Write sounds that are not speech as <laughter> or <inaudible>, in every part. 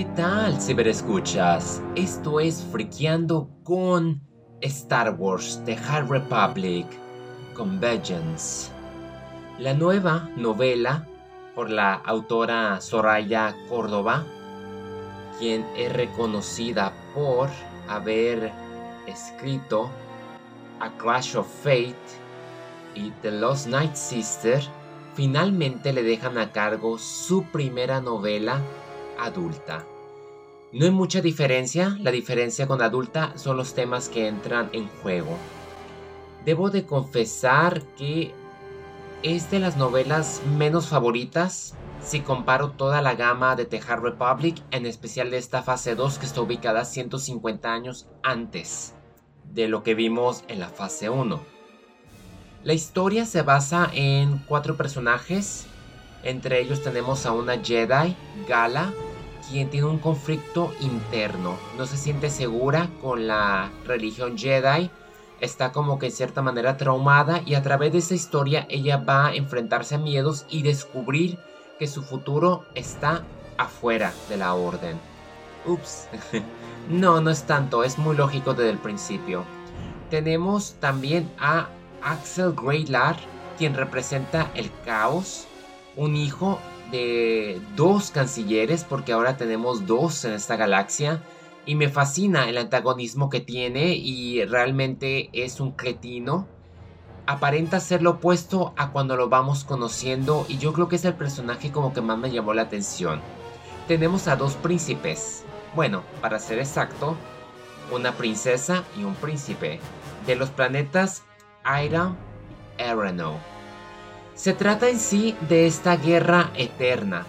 ¿Qué tal, ciberescuchas? Esto es Friqueando con Star Wars The High Republic Convergence. La nueva novela por la autora Soraya Córdoba, quien es reconocida por haber escrito A Clash of Fate y The Lost Night Sister, finalmente le dejan a cargo su primera novela adulta. No hay mucha diferencia, la diferencia con adulta son los temas que entran en juego. Debo de confesar que es de las novelas menos favoritas si comparo toda la gama de The Republic, en especial de esta fase 2 que está ubicada 150 años antes de lo que vimos en la fase 1. La historia se basa en cuatro personajes, entre ellos tenemos a una Jedi, Gala, quien tiene un conflicto interno. No se siente segura con la religión Jedi. Está como que en cierta manera traumada y a través de esa historia ella va a enfrentarse a miedos y descubrir que su futuro está afuera de la orden. Ups. <laughs> no, no es tanto, es muy lógico desde el principio. Tenemos también a Axel Greylar, quien representa el caos, un hijo de dos cancilleres, porque ahora tenemos dos en esta galaxia. Y me fascina el antagonismo que tiene y realmente es un cretino. Aparenta ser lo opuesto a cuando lo vamos conociendo y yo creo que es el personaje como que más me llamó la atención. Tenemos a dos príncipes. Bueno, para ser exacto, una princesa y un príncipe. De los planetas Aira Arano. Se trata en sí de esta guerra eterna.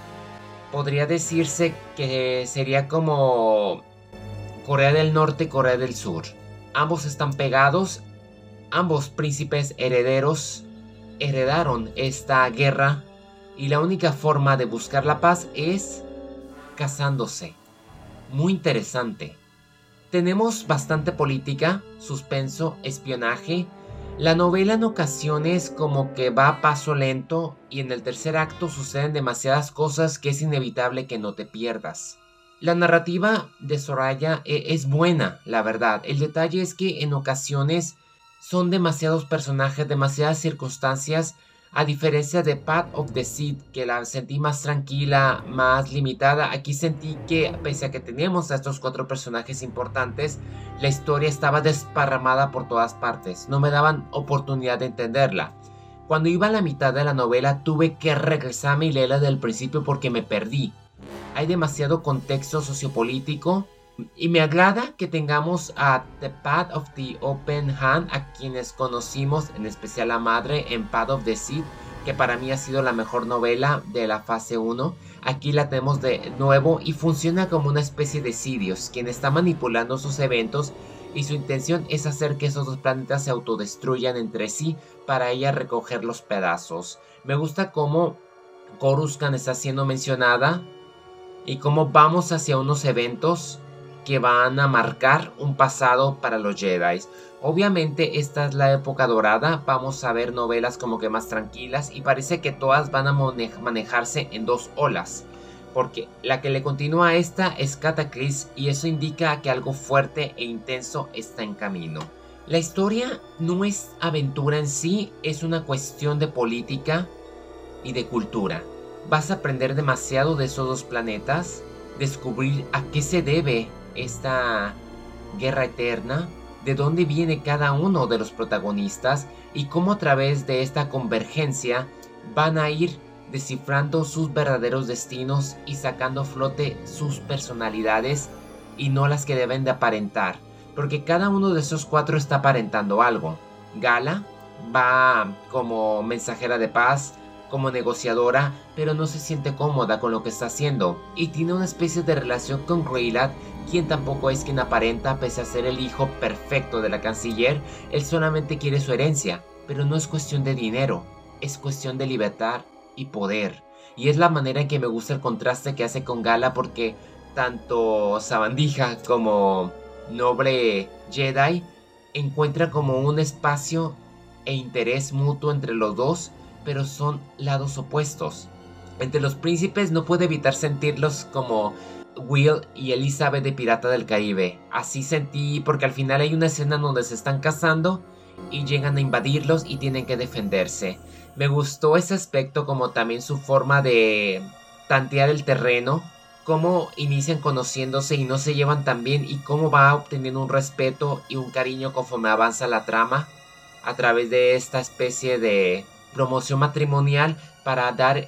Podría decirse que sería como Corea del Norte y Corea del Sur. Ambos están pegados, ambos príncipes herederos heredaron esta guerra y la única forma de buscar la paz es casándose. Muy interesante. Tenemos bastante política, suspenso, espionaje, la novela en ocasiones como que va a paso lento y en el tercer acto suceden demasiadas cosas que es inevitable que no te pierdas. La narrativa de Soraya eh, es buena, la verdad. El detalle es que en ocasiones son demasiados personajes, demasiadas circunstancias a diferencia de Path of the Seed, que la sentí más tranquila, más limitada, aquí sentí que, pese a que teníamos a estos cuatro personajes importantes, la historia estaba desparramada por todas partes. No me daban oportunidad de entenderla. Cuando iba a la mitad de la novela, tuve que regresarme y leerla del principio porque me perdí. Hay demasiado contexto sociopolítico, y me agrada que tengamos a The Path of the Open Hand, a quienes conocimos, en especial la madre, en Path of the Seed, que para mí ha sido la mejor novela de la fase 1. Aquí la tenemos de nuevo y funciona como una especie de Sidious, quien está manipulando sus eventos y su intención es hacer que esos dos planetas se autodestruyan entre sí para ella recoger los pedazos. Me gusta cómo Coruscant está siendo mencionada y cómo vamos hacia unos eventos que van a marcar un pasado para los Jedi. Obviamente esta es la época dorada, vamos a ver novelas como que más tranquilas y parece que todas van a manejarse en dos olas. Porque la que le continúa a esta es Cataclysm y eso indica que algo fuerte e intenso está en camino. La historia no es aventura en sí, es una cuestión de política y de cultura. Vas a aprender demasiado de esos dos planetas, descubrir a qué se debe esta guerra eterna, de dónde viene cada uno de los protagonistas y cómo a través de esta convergencia van a ir descifrando sus verdaderos destinos y sacando a flote sus personalidades y no las que deben de aparentar, porque cada uno de esos cuatro está aparentando algo. Gala va como mensajera de paz, como negociadora, pero no se siente cómoda con lo que está haciendo y tiene una especie de relación con Greylat quien tampoco es quien aparenta pese a ser el hijo perfecto de la canciller, él solamente quiere su herencia, pero no es cuestión de dinero, es cuestión de libertad y poder. Y es la manera en que me gusta el contraste que hace con Gala porque tanto Sabandija como Noble Jedi encuentran como un espacio e interés mutuo entre los dos, pero son lados opuestos. Entre los príncipes no puede evitar sentirlos como Will y Elizabeth de Pirata del Caribe. Así sentí porque al final hay una escena donde se están casando y llegan a invadirlos y tienen que defenderse. Me gustó ese aspecto como también su forma de tantear el terreno, cómo inician conociéndose y no se llevan tan bien y cómo va obteniendo un respeto y un cariño conforme avanza la trama a través de esta especie de promoción matrimonial para dar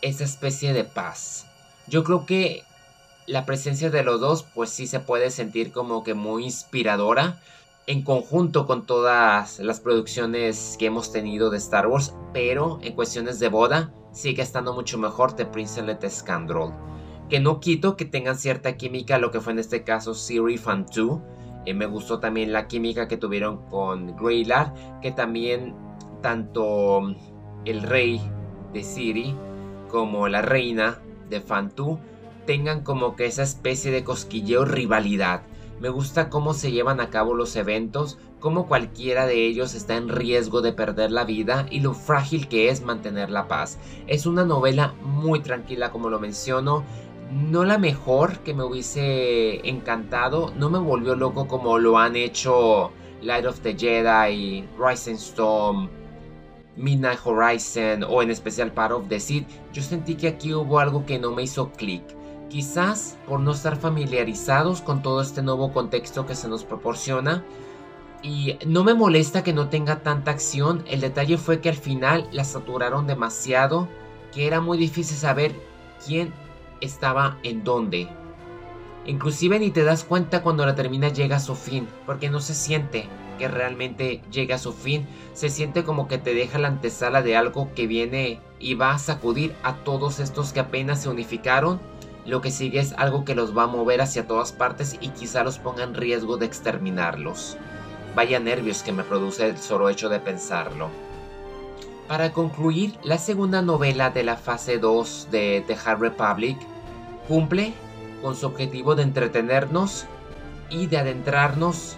esa especie de paz. Yo creo que la presencia de los dos pues sí se puede sentir como que muy inspiradora en conjunto con todas las producciones que hemos tenido de Star Wars, pero en cuestiones de boda sigue estando mucho mejor The Princelet Scandal. Que no quito que tengan cierta química, lo que fue en este caso Siri Fan 2. Eh, me gustó también la química que tuvieron con Greylar, que también tanto el rey de Siri como la reina de Fantu tengan como que esa especie de cosquilleo rivalidad. Me gusta cómo se llevan a cabo los eventos, cómo cualquiera de ellos está en riesgo de perder la vida y lo frágil que es mantener la paz. Es una novela muy tranquila como lo menciono, no la mejor que me hubiese encantado, no me volvió loco como lo han hecho Light of the Jedi, Rising Storm, Midnight Horizon o en especial Part of the Seed, yo sentí que aquí hubo algo que no me hizo clic. Quizás por no estar familiarizados con todo este nuevo contexto que se nos proporciona. Y no me molesta que no tenga tanta acción. El detalle fue que al final la saturaron demasiado. Que era muy difícil saber quién estaba en dónde. Inclusive ni te das cuenta cuando la termina llega a su fin. Porque no se siente que realmente llega a su fin. Se siente como que te deja la antesala de algo que viene y va a sacudir a todos estos que apenas se unificaron lo que sigue es algo que los va a mover hacia todas partes y quizá los ponga en riesgo de exterminarlos. Vaya nervios que me produce el solo hecho de pensarlo. Para concluir, la segunda novela de la fase 2 de The Hard Republic cumple con su objetivo de entretenernos y de adentrarnos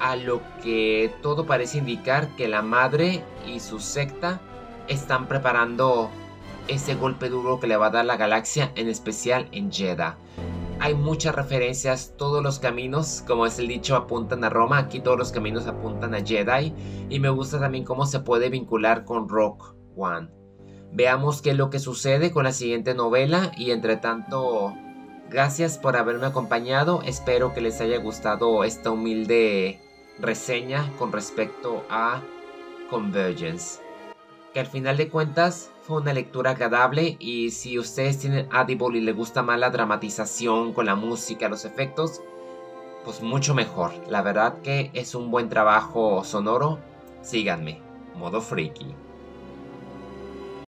a lo que todo parece indicar que la madre y su secta están preparando ese golpe duro que le va a dar la galaxia, en especial en Jeddah. Hay muchas referencias, todos los caminos, como es el dicho, apuntan a Roma, aquí todos los caminos apuntan a Jedi, y me gusta también cómo se puede vincular con Rock One. Veamos qué es lo que sucede con la siguiente novela y entre tanto, gracias por haberme acompañado, espero que les haya gustado esta humilde reseña con respecto a Convergence. Que al final de cuentas una lectura agradable y si ustedes tienen Audible y les gusta más la dramatización con la música, los efectos, pues mucho mejor. La verdad que es un buen trabajo sonoro. Síganme, modo freaky.